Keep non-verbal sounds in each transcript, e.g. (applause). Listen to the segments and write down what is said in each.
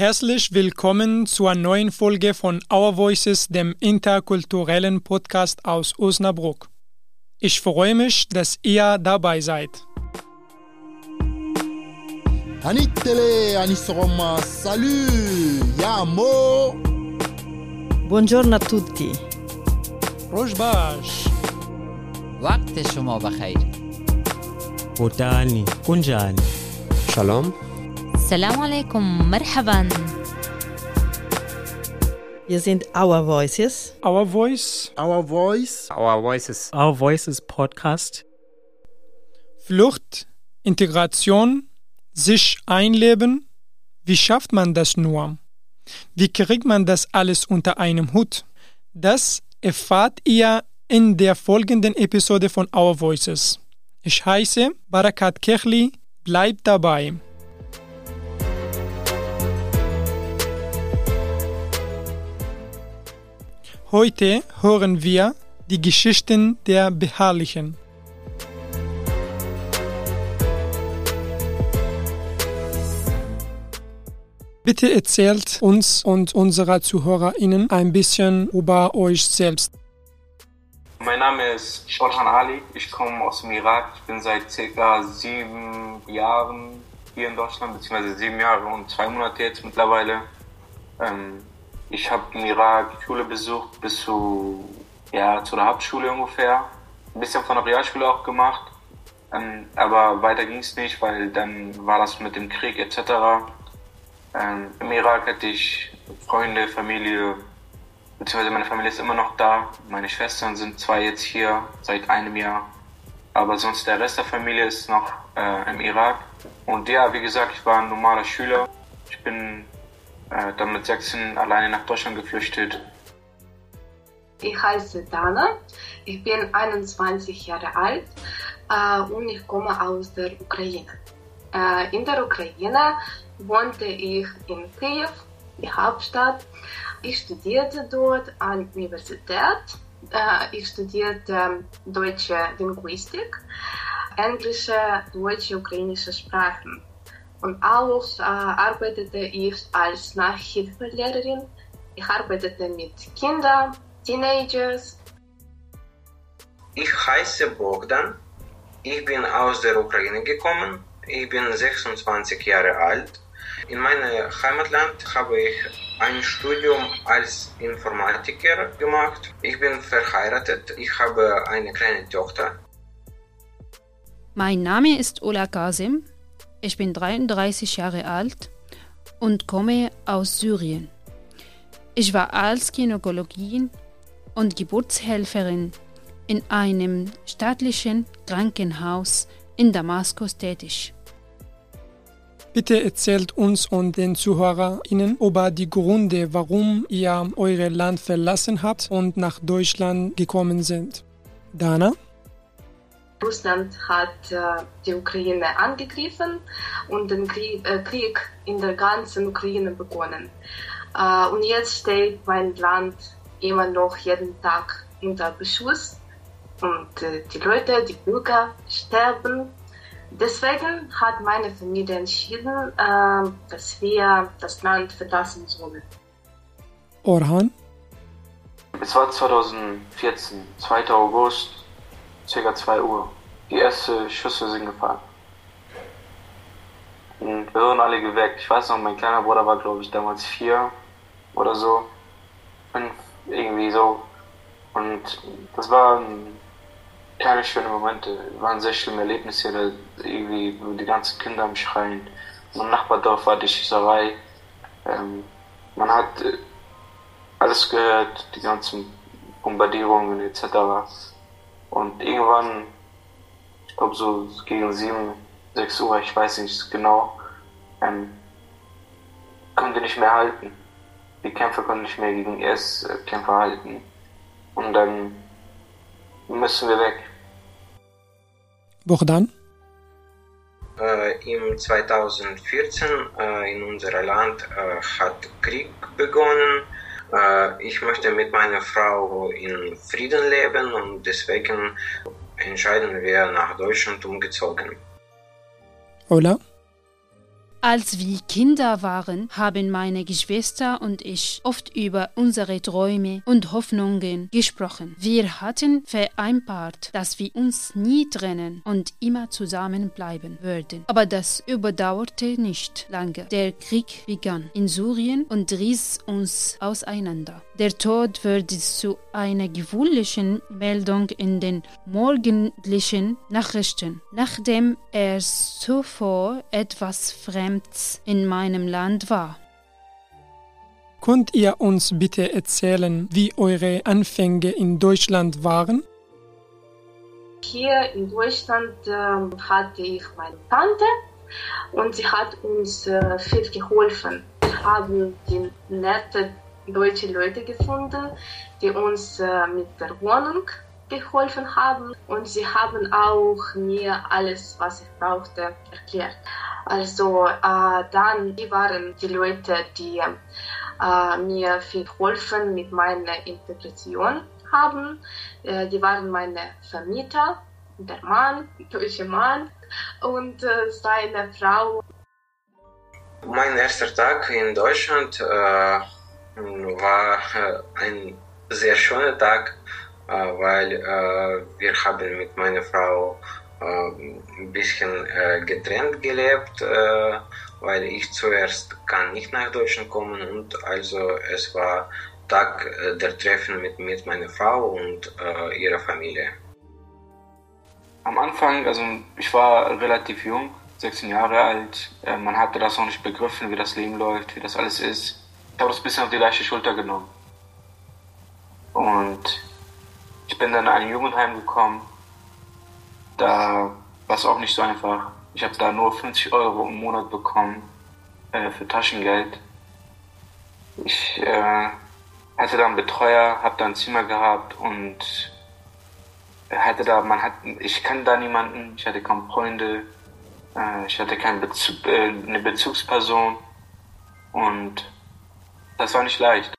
Herzlich willkommen zur neuen Folge von Our Voices, dem interkulturellen Podcast aus Osnabrück. Ich freue mich, dass ihr dabei seid. Anitele, Anisroma, salut, Yamo. Buongiorno a tutti. Rojbash. وقت شما بخیر بودانی kunjani Shalom. السلام عليكم مرحبا Wir sind Our Voices. Our Voice, Our voice. Our voices. Our Voices Podcast Flucht, Integration, sich einleben. Wie schafft man das nur? Wie kriegt man das alles unter einem Hut? Das erfahrt ihr in der folgenden Episode von Our Voices. Ich heiße Barakat Kechli, bleibt dabei. Heute hören wir die Geschichten der Beharrlichen. Bitte erzählt uns und unserer ZuhörerInnen ein bisschen über euch selbst. Mein Name ist Orhan Ali, ich komme aus dem Irak. Ich bin seit circa sieben Jahren hier in Deutschland, beziehungsweise sieben Jahre und zwei Monate jetzt mittlerweile. Ähm, ich habe im Irak Schule besucht bis zu, ja, zu der Hauptschule ungefähr. Ein bisschen von der Realschule auch gemacht. Ähm, aber weiter ging es nicht, weil dann war das mit dem Krieg etc. Ähm, Im Irak hatte ich Freunde, Familie, beziehungsweise meine Familie ist immer noch da. Meine Schwestern sind zwar jetzt hier seit einem Jahr, aber sonst der Rest der Familie ist noch äh, im Irak. Und ja, wie gesagt, ich war ein normaler Schüler. Ich bin äh, dann mit 16 alleine nach Deutschland geflüchtet. Ich heiße Dana, ich bin 21 Jahre alt äh, und ich komme aus der Ukraine. Äh, in der Ukraine wohnte ich in Kiew, die Hauptstadt. Ich studierte dort an der Universität. Äh, ich studierte deutsche Linguistik, englische, deutsche, ukrainische Sprachen. Und auch äh, arbeitete ich als Nachhilfelehrerin. Ich arbeitete mit Kindern, Teenagers. Ich heiße Bogdan. Ich bin aus der Ukraine gekommen. Ich bin 26 Jahre alt. In meinem Heimatland habe ich ein Studium als Informatiker gemacht. Ich bin verheiratet. Ich habe eine kleine Tochter. Mein Name ist Ola Kasim. Ich bin 33 Jahre alt und komme aus Syrien. Ich war als Gynäkologin und Geburtshelferin in einem staatlichen Krankenhaus in Damaskus tätig. Bitte erzählt uns und den ZuhörerInnen über die Gründe, warum ihr euer Land verlassen habt und nach Deutschland gekommen sind. Dana? Russland hat äh, die Ukraine angegriffen und den Krieg, äh, Krieg in der ganzen Ukraine begonnen. Äh, und jetzt steht mein Land immer noch jeden Tag unter Beschuss und äh, die Leute, die Bürger sterben. Deswegen hat meine Familie entschieden, äh, dass wir das Land verlassen sollen. Orhan? Es war 2014, 2. August, ca. 2 Uhr. Die erste Schüsse sind gefallen. Und wir wurden alle geweckt. Ich weiß noch, mein kleiner Bruder war, glaube ich, damals vier oder so. Fünf, irgendwie so. Und das waren keine schönen Momente. Waren sehr schlimme Erlebnisse. Da irgendwie die ganzen Kinder am Schreien. Im Nachbardorf war die Schießerei. Ähm, man hat äh, alles gehört, die ganzen Bombardierungen etc. Und irgendwann, ich glaube so gegen 7, 6 Uhr, ich weiß nicht genau, ähm, konnte nicht mehr halten. Die Kämpfer konnten nicht mehr gegen IS-Kämpfer halten. Und dann müssen wir weg. Bogdan? Äh, Im 2014 äh, in unserem Land äh, hat Krieg begonnen. Äh, ich möchte mit meiner Frau in Frieden leben und deswegen entscheiden wir nach Deutschland umgezogen. Ola? Als wir Kinder waren, haben meine Geschwister und ich oft über unsere Träume und Hoffnungen gesprochen. Wir hatten vereinbart, dass wir uns nie trennen und immer zusammenbleiben würden. Aber das überdauerte nicht lange. Der Krieg begann in Syrien und riss uns auseinander. Der Tod wurde zu einer gewöhnlichen Meldung in den morgendlichen Nachrichten, nachdem er zuvor etwas Fremds in meinem Land war. Könnt ihr uns bitte erzählen, wie eure Anfänge in Deutschland waren? Hier in Deutschland äh, hatte ich meine Tante und sie hat uns äh, viel geholfen. Wir haben die nette deutsche Leute gefunden, die uns äh, mit der Wohnung geholfen haben und sie haben auch mir alles, was ich brauchte, erklärt. Also äh, dann, die waren die Leute, die äh, mir viel geholfen mit meiner Integration haben. Äh, die waren meine Vermieter, der Mann, deutsche Mann und äh, seine Frau. Mein erster Tag in Deutschland äh, war äh, ein sehr schöner Tag, äh, weil äh, wir haben mit meiner Frau äh, ein bisschen getrennt gelebt, weil ich zuerst kann nicht nach Deutschland kommen und also es war Tag der Treffen mit, mit meiner Frau und ihrer Familie. Am Anfang, also ich war relativ jung, 16 Jahre alt. Man hatte das noch nicht begriffen, wie das Leben läuft, wie das alles ist. Ich habe das ein bisschen auf die leichte Schulter genommen. Und ich bin dann in ein Jugendheim gekommen. Da war es auch nicht so einfach. Ich habe da nur 50 Euro im Monat bekommen äh, für Taschengeld. Ich äh, hatte da einen Betreuer, habe da ein Zimmer gehabt und hatte da, man hat, ich kannte da niemanden, ich hatte kaum Freunde, äh, ich hatte keinen Bezug, äh, eine Bezugsperson und das war nicht leicht.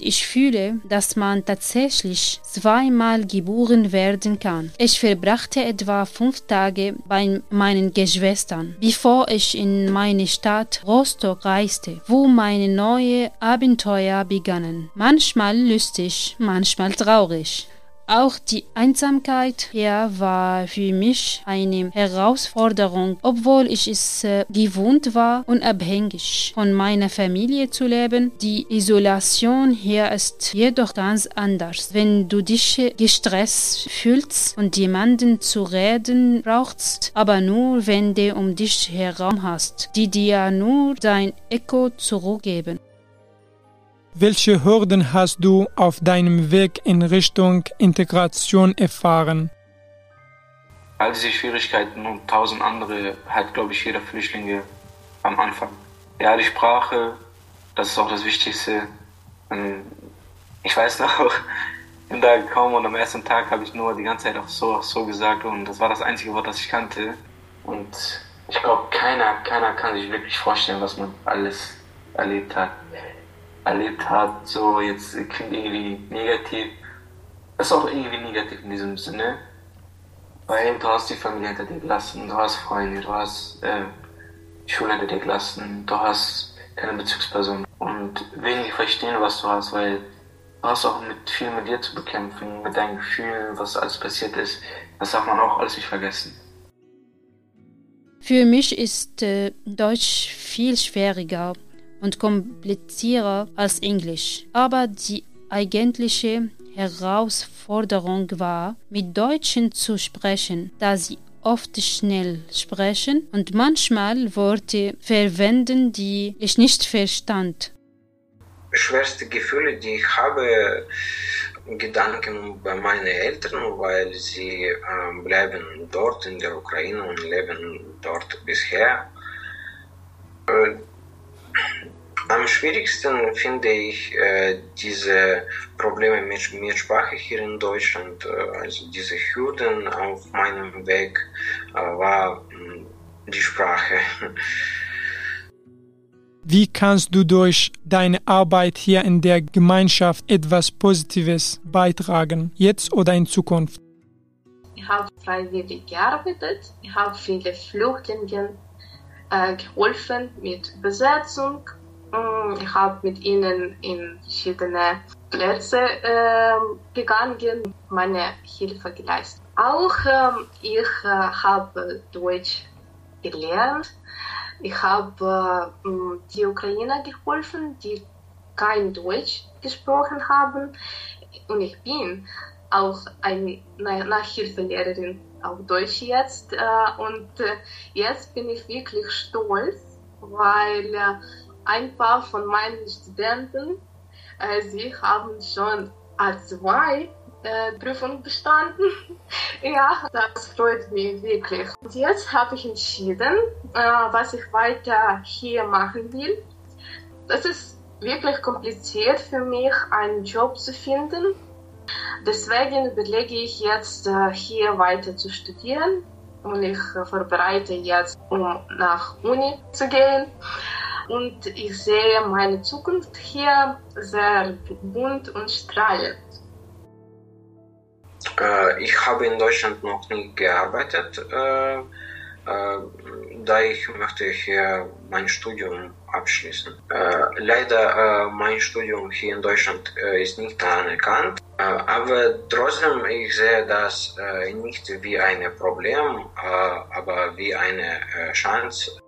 Ich fühle, dass man tatsächlich zweimal geboren werden kann. Ich verbrachte etwa fünf Tage bei meinen Geschwistern, bevor ich in meine Stadt Rostock reiste, wo meine neue Abenteuer begannen. Manchmal lustig, manchmal traurig. Auch die Einsamkeit hier war für mich eine Herausforderung, obwohl ich es äh, gewohnt war, unabhängig von meiner Familie zu leben. Die Isolation hier ist jedoch ganz anders. Wenn du dich gestresst fühlst und jemanden zu reden brauchst, aber nur wenn du um dich herum hast, die dir nur dein Echo zurückgeben. Welche Hürden hast du auf deinem Weg in Richtung Integration erfahren? All diese Schwierigkeiten und tausend andere hat, glaube ich, jeder Flüchtlinge am Anfang. Ja, die Sprache, das ist auch das Wichtigste. Und ich weiß noch, ich bin da gekommen und am ersten Tag habe ich nur die ganze Zeit auch so, auch so gesagt und das war das einzige Wort, das ich kannte. Und ich glaube, keiner, keiner kann sich wirklich vorstellen, was man alles erlebt hat erlebt hat, so jetzt klingt irgendwie negativ. Ist auch irgendwie negativ in diesem Sinne. Weil du hast die Familie hinter dir gelassen, du hast Freunde, du hast äh, die Schule hinter dir gelassen, du hast keine Bezugsperson und wenige verstehen, was du hast, weil du hast auch mit viel mit dir zu bekämpfen, mit deinen Gefühlen, was alles passiert ist. Das darf man auch alles nicht vergessen. Für mich ist äh, Deutsch viel schwieriger und komplizierter als Englisch. Aber die eigentliche Herausforderung war, mit Deutschen zu sprechen, da sie oft schnell sprechen und manchmal Worte verwenden, die ich nicht verstand. Schwerste Gefühle, die ich habe, Gedanken bei meinen Eltern, weil sie äh, bleiben dort in der Ukraine und leben dort bisher. Äh, am schwierigsten finde ich äh, diese Probleme mit, mit Sprache hier in Deutschland. Äh, also diese Hürden auf meinem Weg äh, war äh, die Sprache. (laughs) Wie kannst du durch deine Arbeit hier in der Gemeinschaft etwas Positives beitragen, jetzt oder in Zukunft? Ich habe freiwillig gearbeitet, ich habe viele Flüchtlinge äh, geholfen mit Besetzung. Mm, Ich habe mit ihnen in verschiedene Plätze äh, gegangen, meine Hilfe geleistet. Auch ähm, ich äh, habe Deutsch gelernt. Ich habe äh, m, die Ukrainer geholfen, die kein Deutsch gesprochen haben. Und ich bin auch eine Na- Nachhilfelehrerin auf Deutsch jetzt. Äh, und äh, jetzt bin ich wirklich stolz, weil äh, ein paar von meinen Studenten, äh, sie haben schon A2 äh, Prüfung bestanden. (laughs) ja, das freut mich wirklich. Und jetzt habe ich entschieden, äh, was ich weiter hier machen will. Das ist wirklich kompliziert für mich, einen Job zu finden. Deswegen überlege ich jetzt, äh, hier weiter zu studieren. Und ich äh, vorbereite jetzt, um nach Uni zu gehen. Und ich sehe meine Zukunft hier sehr bunt und strahlend. Äh, ich habe in Deutschland noch nie gearbeitet, äh, äh, da ich möchte hier mein Studium abschließen. Leider mein Studium hier in Deutschland ist nicht anerkannt, aber trotzdem ich sehe das nicht wie ein Problem, aber wie eine Chance.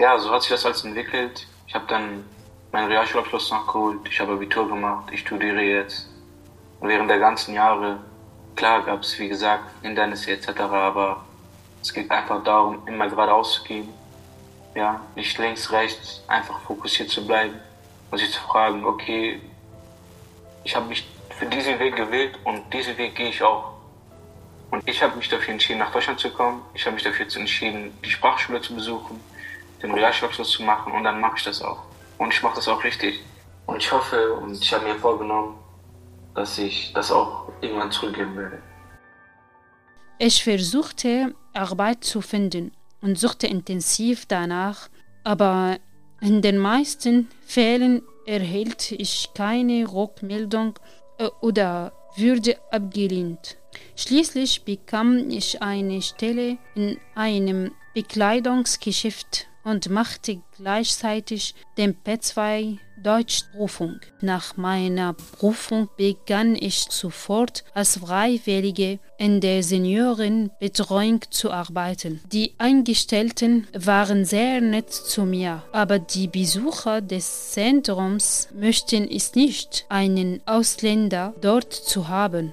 Ja, so hat sich das alles entwickelt. Ich habe dann meinen Realschulabschluss nachgeholt, ich habe Abitur gemacht, ich studiere jetzt. Und während der ganzen Jahre, klar gab es wie gesagt Hindernisse etc., aber es geht einfach darum, immer geradeaus zu gehen. Ja, nicht links, rechts, einfach fokussiert zu bleiben und sich zu fragen, okay, ich habe mich für diesen Weg gewählt und diesen Weg gehe ich auch. Und ich habe mich dafür entschieden, nach Deutschland zu kommen. Ich habe mich dafür entschieden, die Sprachschule zu besuchen, den Realschulabschluss zu machen und dann mache ich das auch. Und ich mache das auch richtig. Und ich hoffe und ich habe mir vorgenommen, dass ich das auch irgendwann zurückgeben werde. Ich versuchte Arbeit zu finden und suchte intensiv danach, aber in den meisten Fällen erhielt ich keine Rückmeldung äh, oder wurde abgelehnt. Schließlich bekam ich eine Stelle in einem Bekleidungsgeschäft und machte gleichzeitig den P2 Deutschprüfung. Nach meiner Prüfung begann ich sofort als Freiwillige in der Seniorenbetreuung zu arbeiten. Die Angestellten waren sehr nett zu mir, aber die Besucher des Zentrums möchten es nicht, einen Ausländer dort zu haben.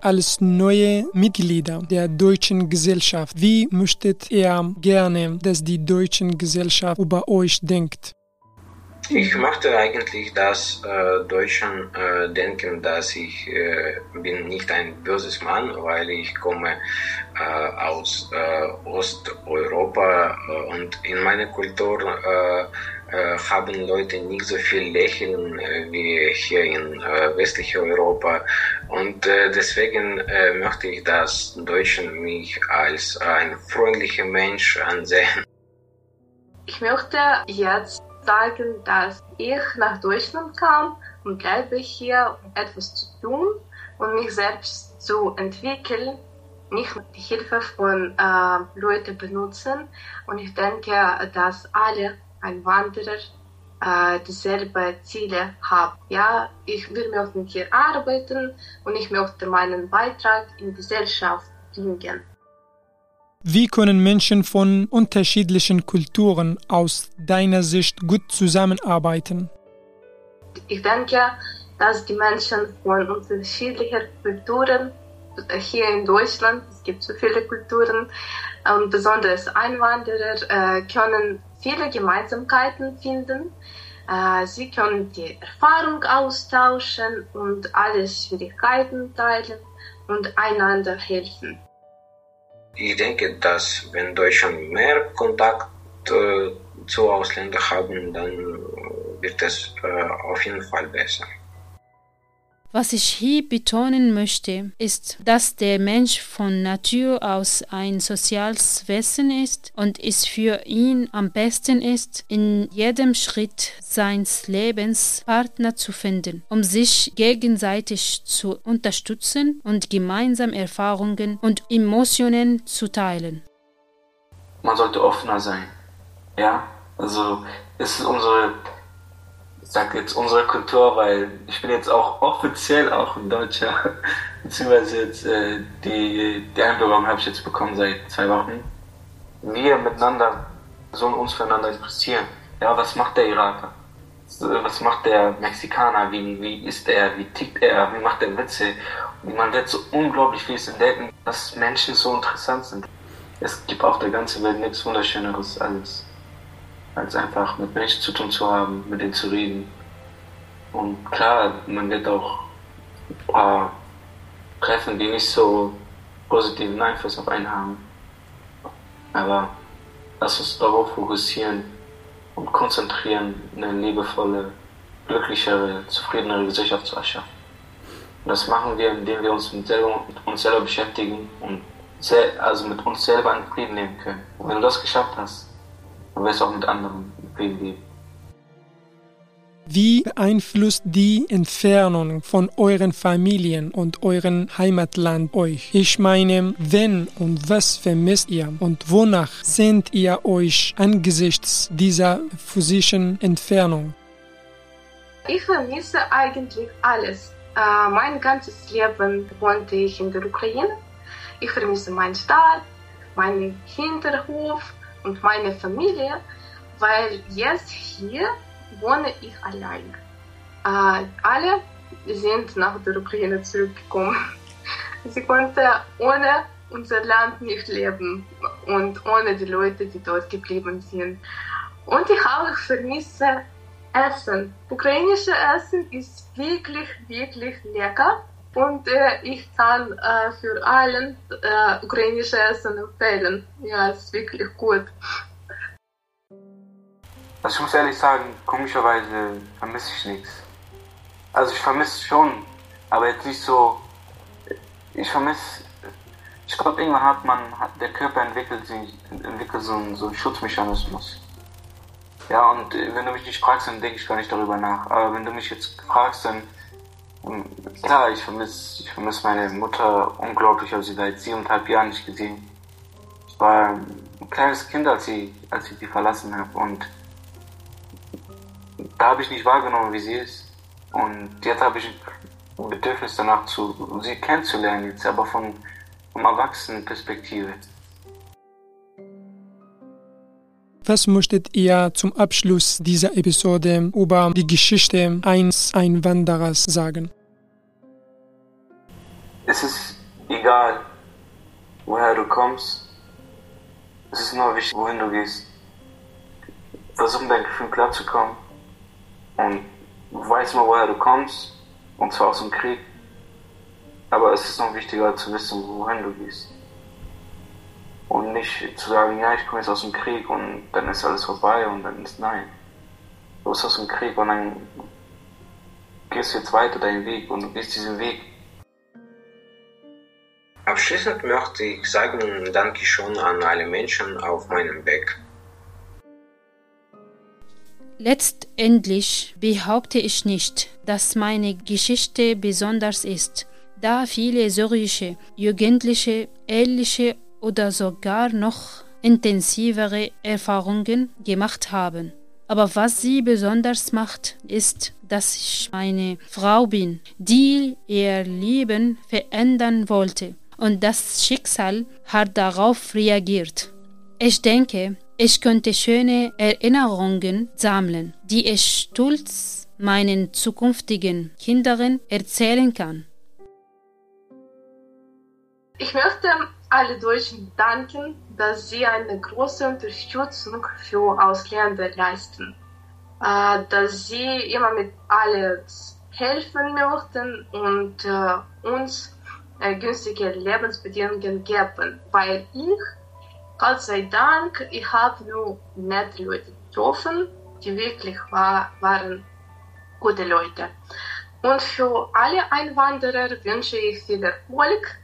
Als neue Mitglieder der deutschen Gesellschaft, wie möchtet ihr gerne, dass die deutsche Gesellschaft über euch denkt? Ich möchte eigentlich, dass äh, Deutschen äh, denken, dass ich äh, bin nicht ein böses Mann, weil ich komme äh, aus äh, Osteuropa äh, und in meiner Kultur haben Leute nicht so viel Lächeln äh, wie hier in äh, westlichen Europa und äh, deswegen äh, möchte ich, dass Deutschen mich als ein freundlicher Mensch ansehen. Ich möchte jetzt sagen, dass ich nach Deutschland kam und bleibe hier, um etwas zu tun und mich selbst zu entwickeln, nicht die Hilfe von äh, Leuten benutzen. Und ich denke, dass alle Einwanderer äh, dieselbe Ziele haben. Ja, ich will möchte hier arbeiten und ich möchte meinen Beitrag in die Gesellschaft bringen. Wie können Menschen von unterschiedlichen Kulturen aus deiner Sicht gut zusammenarbeiten? Ich denke, dass die Menschen von unterschiedlichen Kulturen hier in Deutschland, es gibt so viele Kulturen, und besonders Einwanderer äh, können viele Gemeinsamkeiten finden. Äh, sie können die Erfahrung austauschen und alle Schwierigkeiten teilen und einander helfen. Ich denke, dass wenn Deutschland mehr Kontakt äh, zu Ausländern haben, dann wird es äh, auf jeden Fall besser. Was ich hier betonen möchte, ist, dass der Mensch von Natur aus ein soziales Wesen ist und es für ihn am besten ist, in jedem Schritt seines Lebens Partner zu finden, um sich gegenseitig zu unterstützen und gemeinsam Erfahrungen und Emotionen zu teilen. man sollte offener sein. Ja, also es ist unsere, ich sag jetzt unsere Kultur, weil ich bin jetzt auch offiziell auch ein Deutscher, (laughs) beziehungsweise jetzt äh, die, die Einbürgerung habe ich jetzt bekommen seit zwei Wochen. Wir miteinander sollen uns füreinander interessieren. Ja, was macht der Iraker? Was macht der Mexikaner? Wie, wie ist er? Wie tickt er? Wie macht er Witze? Und man wird so unglaublich viel entdecken, dass Menschen so interessant sind. Es gibt auf der ganzen Welt nichts Wunderschöneres als, als einfach mit Menschen zu tun zu haben, mit denen zu reden. Und klar, man wird auch ein paar treffen, die nicht so positiven Einfluss auf einen haben. Aber lass uns darauf fokussieren und konzentrieren, eine liebevolle, glücklichere, zufriedenere Gesellschaft zu erschaffen. Und das machen wir, indem wir uns mit, selber, mit uns selber beschäftigen und also mit uns selber in Frieden leben können. Und wenn du das geschafft hast, wirst du auch mit anderen leben. Wie beeinflusst die Entfernung von euren Familien und euren Heimatland euch? Ich meine, wenn und was vermisst ihr und wonach sehnt ihr euch angesichts dieser physischen Entfernung? Ich vermisse eigentlich alles. Äh, mein ganzes Leben wohnte ich in der Ukraine. Ich vermisse meinen Stadt, meinen Hinterhof und meine Familie, weil jetzt hier wohne ich allein. Äh, alle sind nach der Ukraine zurückgekommen. (laughs) Sie konnten ohne unser Land nicht leben und ohne die Leute, die dort geblieben sind. Und ich auch vermisse Essen. Ukrainische Essen ist wirklich, wirklich lecker. Und äh, ich kann äh, für allen äh, ukrainische Essen empfehlen. Ja, es ist wirklich gut. Also ich muss ehrlich sagen, komischerweise vermisse ich nichts. Also ich vermisse schon, aber jetzt nicht so. Ich vermisse. Ich glaube, irgendwann hat man, hat, der Körper entwickelt, entwickelt so, einen, so einen Schutzmechanismus. Ja, und äh, wenn du mich nicht fragst, dann denke ich gar nicht darüber nach. Aber wenn du mich jetzt fragst, dann. Klar, ich vermisse ich vermiss meine Mutter unglaublich, habe sie seit siebeneinhalb Jahren nicht gesehen. Ich war ein kleines Kind, als, sie, als ich die verlassen habe. Und da habe ich nicht wahrgenommen, wie sie ist. Und jetzt habe ich ein Bedürfnis danach, zu, sie kennenzulernen, jetzt aber von, von Erwachsenenperspektive. Was möchtet ihr zum Abschluss dieser Episode über die Geschichte eines Einwanderers sagen? Es ist egal, woher du kommst. Es ist nur wichtig, wohin du gehst. Versuch dein Gefühl klarzukommen und du weißt mal, woher du kommst, und zwar aus dem Krieg. Aber es ist noch wichtiger zu wissen, wohin du gehst. Und nicht zu sagen, ja, ich komme jetzt aus dem Krieg und dann ist alles vorbei und dann ist nein. Du bist aus dem Krieg und dann gehst du jetzt weiter deinen Weg und du gehst diesen Weg. Abschließend möchte ich sagen Danke schon an alle Menschen auf meinem Weg. Letztendlich behaupte ich nicht, dass meine Geschichte besonders ist, da viele syrische Jugendliche ähnliche oder sogar noch intensivere Erfahrungen gemacht haben. Aber was sie besonders macht, ist, dass ich eine Frau bin, die ihr Leben verändern wollte. Und das Schicksal hat darauf reagiert. Ich denke, ich könnte schöne Erinnerungen sammeln, die ich stolz meinen zukünftigen Kindern erzählen kann. Ich möchte alle Deutschen danken, dass sie eine große Unterstützung für Ausländer leisten, äh, dass sie immer mit alles helfen möchten und äh, uns günstige Lebensbedingungen geben, weil ich Gott sei Dank, ich habe nur nette Leute getroffen, die wirklich war, waren gute Leute. Und für alle Einwanderer wünsche ich viel Erfolg,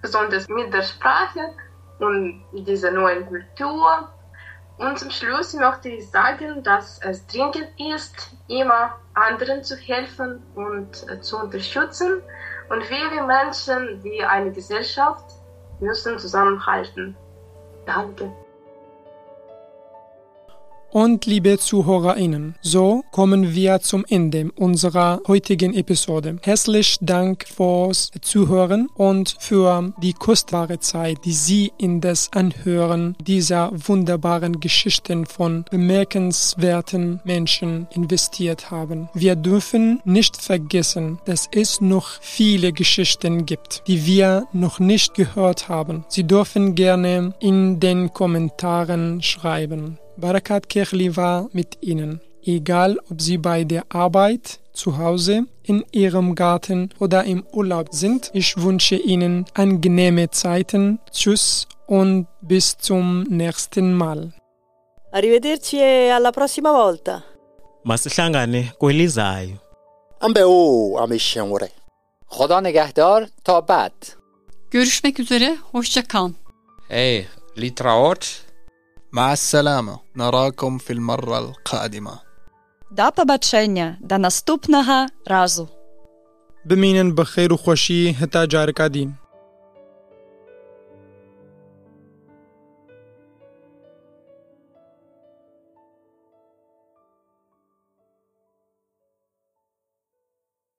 besonders mit der Sprache und dieser neuen Kultur. Und zum Schluss möchte ich sagen, dass es dringend ist, immer anderen zu helfen und zu unterstützen. Und wir Menschen wie eine Gesellschaft müssen zusammenhalten. Danke. Und liebe ZuhörerInnen, so kommen wir zum Ende unserer heutigen Episode. Herzlichen Dank fürs Zuhören und für die kostbare Zeit, die Sie in das Anhören dieser wunderbaren Geschichten von bemerkenswerten Menschen investiert haben. Wir dürfen nicht vergessen, dass es noch viele Geschichten gibt, die wir noch nicht gehört haben. Sie dürfen gerne in den Kommentaren schreiben. Barakat Kirchli war mit ihnen, egal ob sie bei der Arbeit, zu Hause, in ihrem Garten oder im Urlaub sind. Ich wünsche Ihnen angenehme Zeiten. Tschüss und bis zum nächsten Mal. Arrivederci e alla prossima volta. Masihlangane kwelizayo. Ambe o amishemure. Khoda negehdar ta bad. Görüşmek üzere, hoşça kal. Hey, litraort. مع السلامة نراكم في المرة القادمة До побачення, до наступного разу. بمینن بخیر و خوشی هتا جارکا دیم.